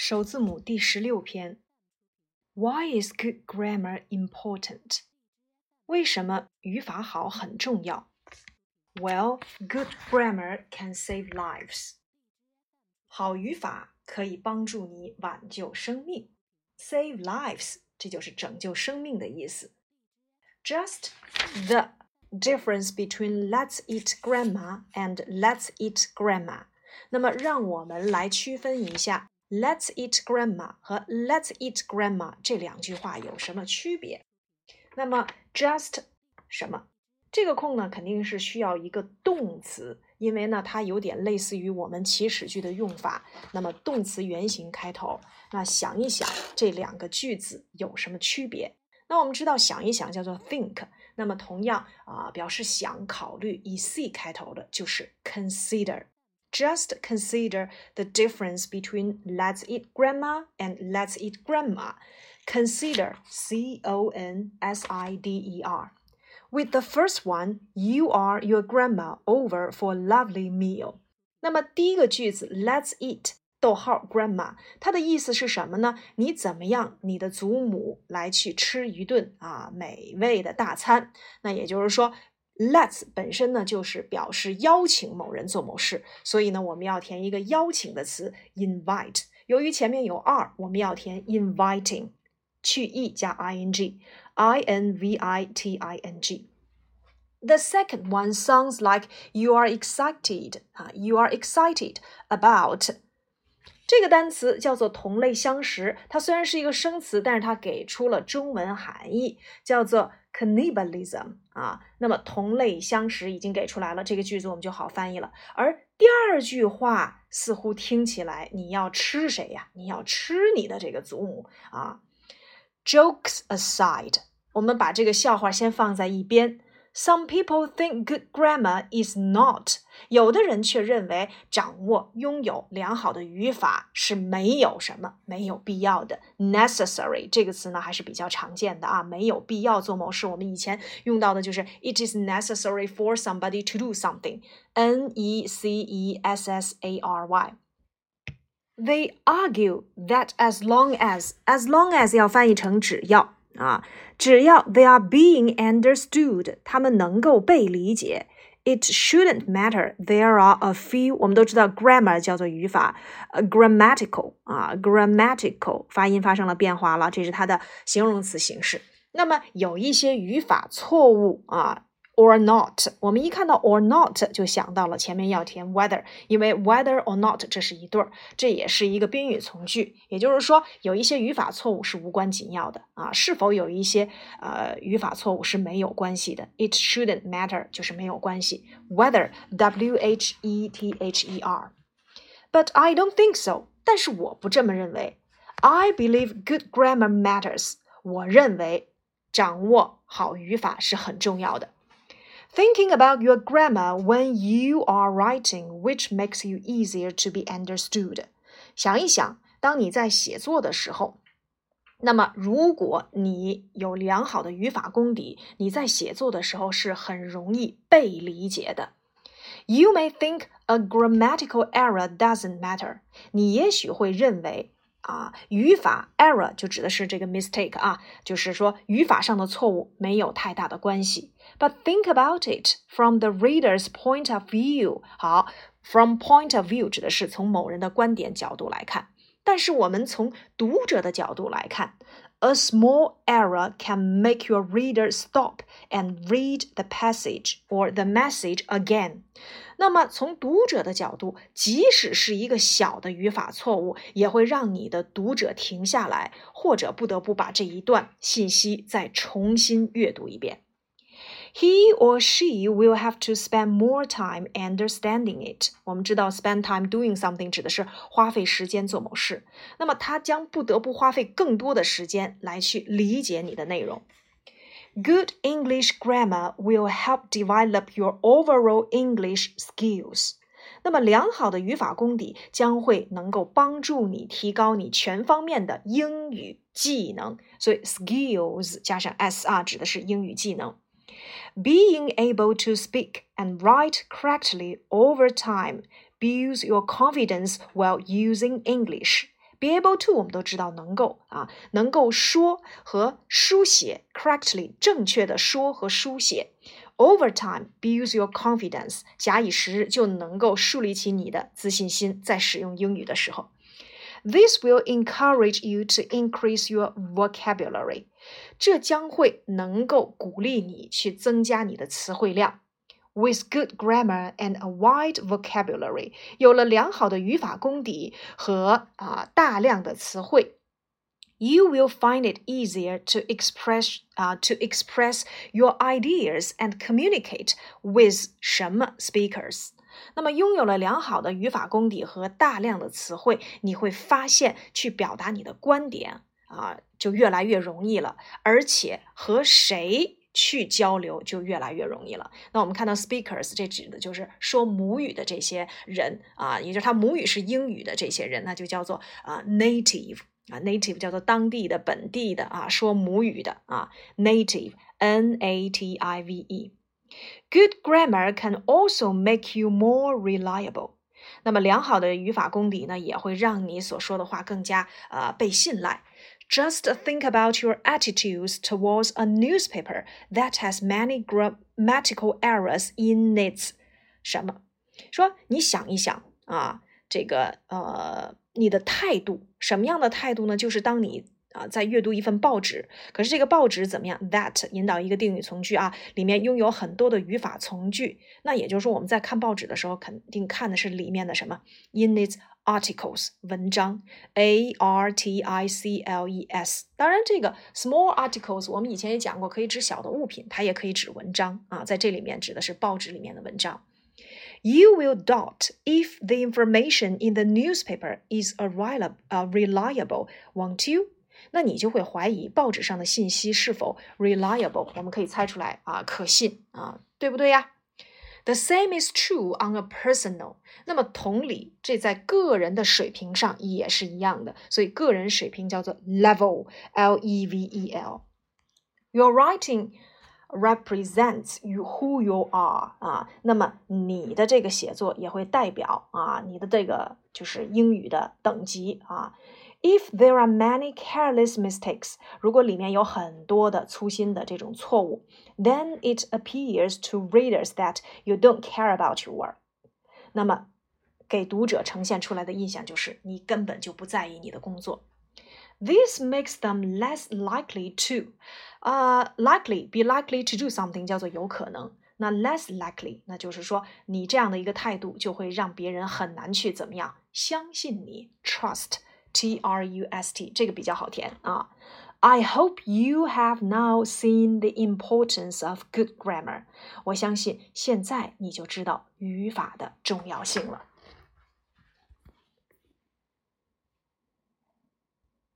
首字母第十六篇。Why is good grammar important？为什么语法好很重要？Well, good grammar can save lives. 好语法可以帮助你挽救生命。Save lives，这就是拯救生命的意思。Just the difference between let's eat grandma and let's eat grandma。那么，让我们来区分一下 let's eat grandma 和 let's eat grandma 这两句话有什么区别。那么，just 什么？这个空呢，肯定是需要一个动词，因为呢，它有点类似于我们祈使句的用法。那么，动词原形开头。那想一想，这两个句子有什么区别？那我们知道，想一想叫做 think。那么，同样啊，表示想、考虑，以 c 开头的就是 consider。Just consider the difference between let's eat grandma and let's eat grandma. Consider, C O N S I D E R. With the first one, you are your grandma over for a lovely meal. 那么第一个句子，Let's eat，逗号 grandma，它的意思是什么呢？你怎么样？你的祖母来去吃一顿啊美味的大餐。那也就是说 ，Let's 本身呢就是表示邀请某人做某事，所以呢我们要填一个邀请的词 invite。由于前面有 are，我们要填 inviting，去 e 加 ing。I N V I T I N G. The second one sounds like you are excited. 啊，you are excited about. 这个单词叫做同类相识，它虽然是一个生词，但是它给出了中文含义，叫做 cannibalism 啊。那么同类相食已经给出来了，这个句子我们就好翻译了。而第二句话似乎听起来你要吃谁呀？你要吃你的这个祖母啊。Jokes aside，我们把这个笑话先放在一边。Some people think good grammar is not，有的人却认为掌握、拥有良好的语法是没有什么、没有必要的。Necessary 这个词呢还是比较常见的啊，没有必要做某事。我们以前用到的就是 It is necessary for somebody to do something。N E C E S S A R Y。They argue that as long as as long as 要翻译成只要 啊，只要 they are being understood，他们能够被理解。It shouldn't matter. There are a few. 我们都知道 grammar 叫做语法，呃，grammatical 啊，grammatical 发音发生了变化了，这是它的形容词形式。那么有一些语法错误啊。Or not，我们一看到 or not 就想到了前面要填 whether，因为 whether or not 这是一对儿，这也是一个宾语从句，也就是说有一些语法错误是无关紧要的啊，是否有一些呃语法错误是没有关系的，it shouldn't matter 就是没有关系，whether w h e t h e r，but I don't think so，但是我不这么认为，I believe good grammar matters，我认为掌握好语法是很重要的。Thinking about your grammar when you are writing, which makes you easier to be understood. 想一想，当你在写作的时候，那么如果你有良好的语法功底，你在写作的时候是很容易被理解的。You may think a grammatical error doesn't matter. 你也许会认为 啊，语法 error 就指的是这个 mistake 啊，就是说语法上的错误没有太大的关系。But think about it from the reader's point of view。好，from point of view 指的是从某人的观点角度来看，但是我们从读者的角度来看。A small error can make your reader stop and read the passage or the message again. 那么，从读者的角度，即使是一个小的语法错误，也会让你的读者停下来，或者不得不把这一段信息再重新阅读一遍。He or she will have to spend more time understanding it。我们知道，spend time doing something 指的是花费时间做某事。那么，他将不得不花费更多的时间来去理解你的内容。Good English grammar will help develop your overall English skills。那么，良好的语法功底将会能够帮助你提高你全方面的英语技能。所以，skills 加上 s 啊，指的是英语技能。 Being able to speak and write correctly over time builds your confidence while using English. be able to 我们都知道能够啊，能够说和书写 correctly 正确的说和书写。Over time builds your confidence，假以时日就能够树立起你的自信心，在使用英语的时候。This will encourage you to increase your vocabulary， 这将会能够鼓励你去增加你的词汇量。With good grammar and a wide vocabulary，有了良好的语法功底和啊大量的词汇。you will find it easier to express uh, to express your ideas and communicate with 什么 speakers。那么，拥有了良好的语法功底和大量的词汇，你会发现去表达你的观点 啊，就越来越容易了，而且和谁去交流就越来越容易了。那我们看到 speakers，这指的就是说母语的这些人啊，也就是他母语是英语的这些人，那就叫做啊 native。啊，native 叫做当地的、本地的啊，说母语的啊，native，n a t i v e。Good grammar can also make you more reliable。那么良好的语法功底呢，也会让你所说的话更加呃被信赖。Just think about your attitudes towards a newspaper that has many grammatical errors in its 什么？说你想一想啊，这个呃。你的态度什么样的态度呢？就是当你啊在阅读一份报纸，可是这个报纸怎么样？That 引导一个定语从句啊，里面拥有很多的语法从句。那也就是说，我们在看报纸的时候，肯定看的是里面的什么？In its articles 文章，A R T I C L E S。当然，这个 small articles 我们以前也讲过，可以指小的物品，它也可以指文章啊。在这里面指的是报纸里面的文章。You will doubt if the information in the newspaper is a reliable, won't you? 那你就会怀疑报纸上的信息是否 reliable。我们可以猜出来啊，可信啊，对不对呀 ？The same is true on a personal。那么同理，这在个人的水平上也是一样的。所以个人水平叫做 level，l e v e l。Your writing represents you who you are 啊，那么你的这个写作也会代表啊你的这个就是英语的等级啊。 If there are many careless mistakes，如果里面有很多的粗心的这种错误，then it appears to readers that you don't care about your work。那么给读者呈现出来的印象就是你根本就不在意你的工作。This makes them less likely to，呃、uh,，likely be likely to do something 叫做有可能。那 less likely，那就是说你这样的一个态度就会让别人很难去怎么样相信你 ，trust，t r u s t，这个比较好填啊。I hope you have now seen the importance of good grammar。我相信现在你就知道语法的重要性了。